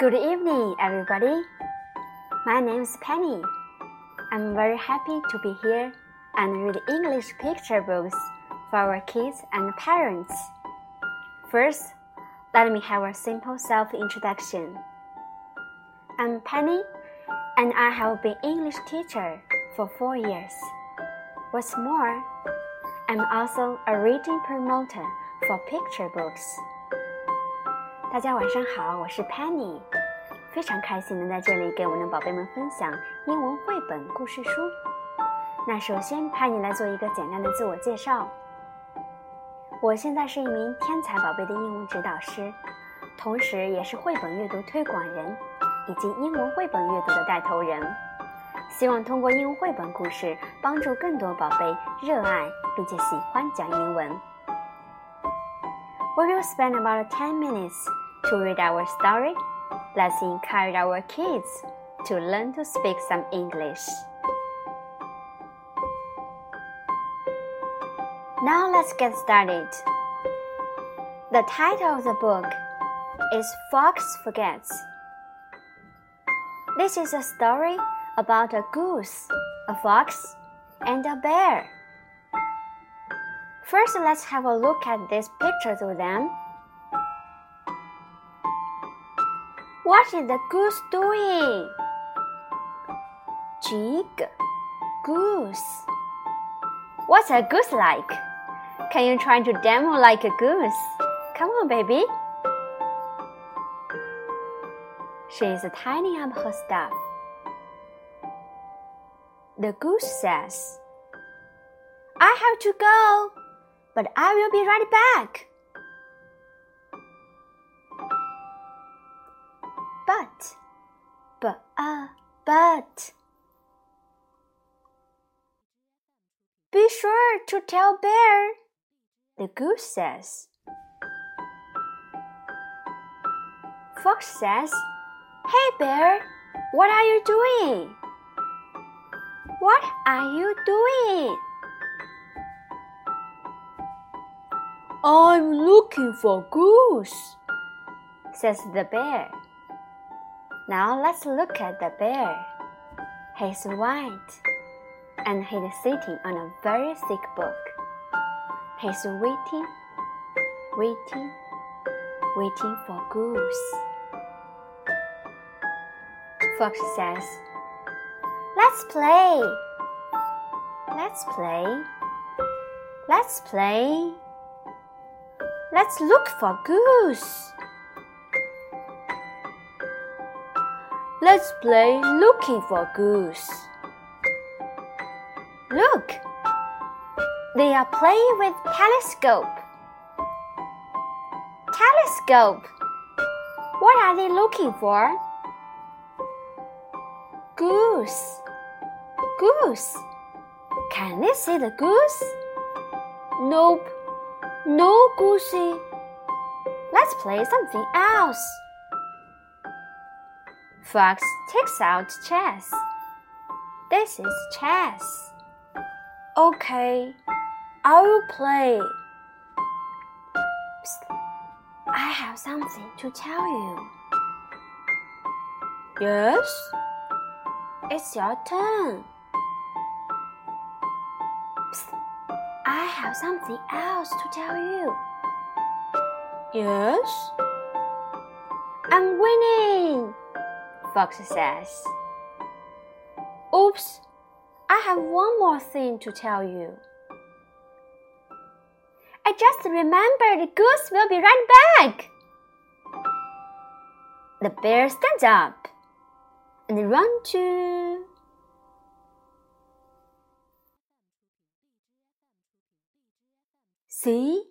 Good evening, everybody. My name is Penny. I'm very happy to be here and read English picture books for our kids and parents. First, let me have a simple self introduction. I'm Penny, and I have been English teacher for four years. What's more, I'm also a reading promoter for picture books. 大家晚上好，我是 Penny，非常开心能在这里给我们的宝贝们分享英文绘本故事书。那首先，Penny 来做一个简单的自我介绍。我现在是一名天才宝贝的英文指导师，同时也是绘本阅读推广人以及英文绘本阅读的带头人。希望通过英文绘本故事，帮助更多宝贝热爱并且喜欢讲英文。We will spend about 10 minutes to read our story. Let's encourage our kids to learn to speak some English. Now let's get started. The title of the book is Fox Forgets. This is a story about a goose, a fox, and a bear. First, let's have a look at these pictures of them. What is the goose doing? Jig, goose. What's a goose like? Can you try to demo like a goose? Come on, baby. She is tidying up her stuff. The goose says, I have to go, but I will be right back. But, but, uh, but. Be sure to tell Bear, the goose says. Fox says, Hey Bear, what are you doing? What are you doing? I'm looking for goose, says the bear. Now let's look at the bear. He's white and he's sitting on a very thick book. He's waiting, waiting, waiting for goose. Fox says, Let's play. Let's play. Let's play. Let's look for goose. Let's play looking for goose. Look! They are playing with telescope. Telescope! What are they looking for? Goose. Goose. Can they see the goose? Nope. No goosey. Let's play something else. Fox takes out chess. This is chess. Okay, I will play. Psst. I have something to tell you. Yes? It's your turn. I have something else to tell you. Yes? I'm winning, Fox says. Oops, I have one more thing to tell you. I just remembered the goose will be right back. The bear stands up and run to See?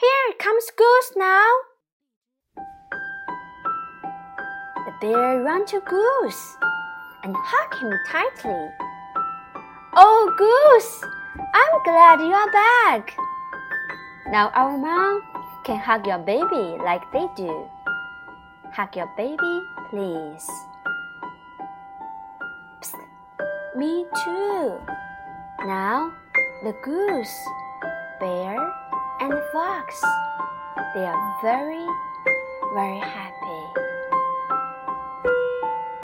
Here comes Goose now. The bear ran to Goose and hugged him tightly. Oh, Goose! I'm glad you are back. Now our mom can hug your baby like they do. Hug your baby, please. Psst. Me too. Now the goose, bear, and fox. They are very, very happy.